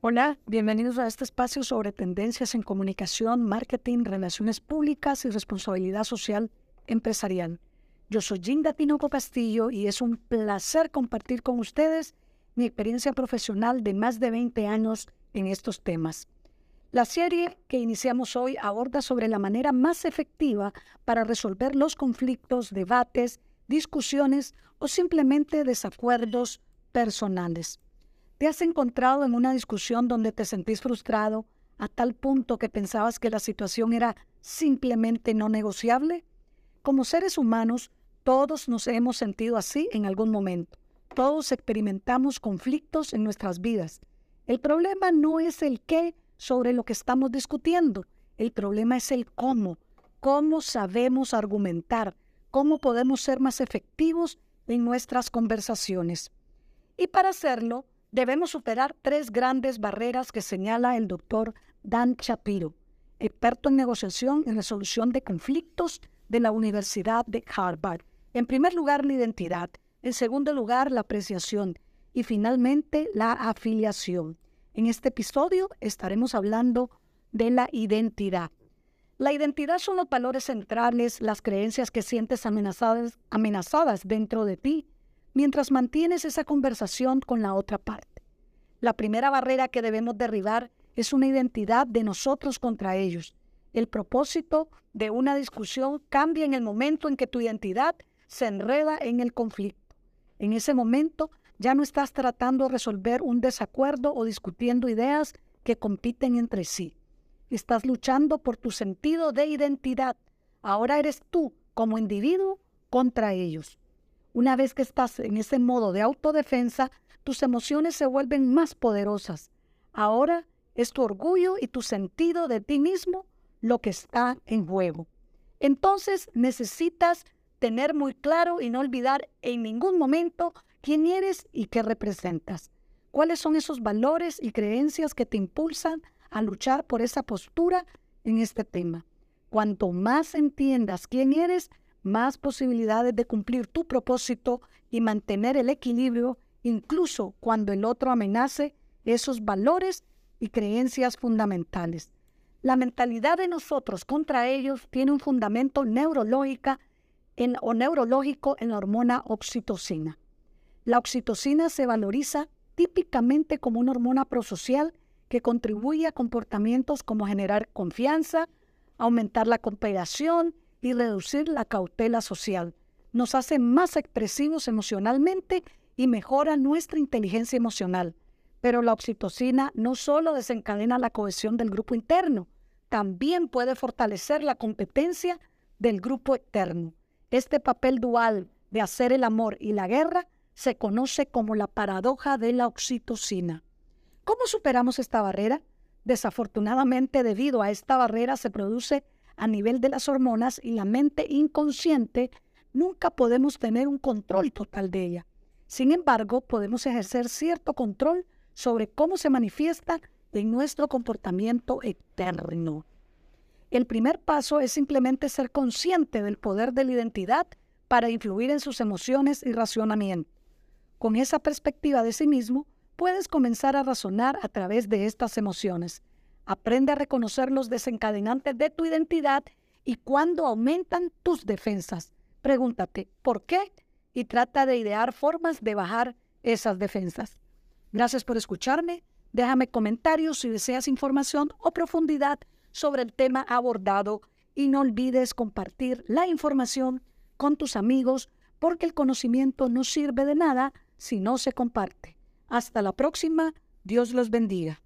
Hola, bienvenidos a este espacio sobre tendencias en comunicación, marketing, relaciones públicas y responsabilidad social empresarial. Yo soy Ginda Tinoco Castillo y es un placer compartir con ustedes mi experiencia profesional de más de 20 años en estos temas. La serie que iniciamos hoy aborda sobre la manera más efectiva para resolver los conflictos, debates, discusiones o simplemente desacuerdos personales. ¿Te has encontrado en una discusión donde te sentís frustrado a tal punto que pensabas que la situación era simplemente no negociable? Como seres humanos, todos nos hemos sentido así en algún momento. Todos experimentamos conflictos en nuestras vidas. El problema no es el qué sobre lo que estamos discutiendo, el problema es el cómo. Cómo sabemos argumentar, cómo podemos ser más efectivos en nuestras conversaciones. Y para hacerlo, debemos superar tres grandes barreras que señala el doctor Dan Shapiro, experto en negociación y resolución de conflictos de la Universidad de Harvard. En primer lugar, la identidad. En segundo lugar, la apreciación. Y finalmente, la afiliación. En este episodio estaremos hablando de la identidad. La identidad son los valores centrales, las creencias que sientes amenazadas, dentro de ti mientras mantienes esa conversación con la otra parte. La primera barrera que debemos derribar es una identidad de nosotros contra ellos. El propósito de una discusión cambia en el momento en que tu identidad se enreda en el conflicto. En ese momento ya no estás tratando de resolver un desacuerdo o discutiendo ideas que compiten entre sí. Estás luchando por tu sentido de identidad. Ahora eres tú como individuo contra ellos. Una vez que estás en ese modo de autodefensa, tus emociones se vuelven más poderosas. Ahora es tu orgullo y tu sentido de ti mismo lo que está en juego. Entonces necesitas tener muy claro y no olvidar en ningún momento quién eres y qué representas. ¿Cuáles son esos valores y creencias que te impulsan a luchar por esa postura en este tema? Cuanto más entiendas quién eres, más posibilidades de cumplir tu propósito y mantener el equilibrio incluso cuando el otro amenace esos valores y creencias fundamentales. La mentalidad de nosotros contra ellos tiene un fundamento neurológica o neurológico en la hormona oxitocina. La oxitocina se valoriza típicamente como una hormona prosocial que contribuye a comportamientos como generar confianza, aumentar la cooperación y reducir la cautela social. Nos hace más expresivos emocionalmente y mejora nuestra inteligencia emocional. Pero la oxitocina no solo desencadena la cohesión del grupo interno, también puede fortalecer la competencia del grupo externo. Este papel dual de hacer el amor y la guerra se conoce como la paradoja de la oxitocina. ¿Cómo superamos esta barrera? Desafortunadamente, debido a esta barrera se produce a nivel de las hormonas y la mente inconsciente, nunca podemos tener un control total de ella. Sin embargo, podemos ejercer cierto control sobre cómo se manifiesta en nuestro comportamiento externo. El primer paso es simplemente ser consciente del poder de la identidad para influir en sus emociones y racionamiento. Con esa perspectiva de sí mismo, puedes comenzar a razonar a través de estas emociones. Aprende a reconocer los desencadenantes de tu identidad y cuándo aumentan tus defensas. Pregúntate, ¿por qué? Y trata de idear formas de bajar esas defensas. Gracias por escucharme. Déjame comentarios si deseas información o profundidad sobre el tema abordado y no olvides compartir la información con tus amigos porque el conocimiento no sirve de nada si no se comparte. Hasta la próxima. Dios los bendiga.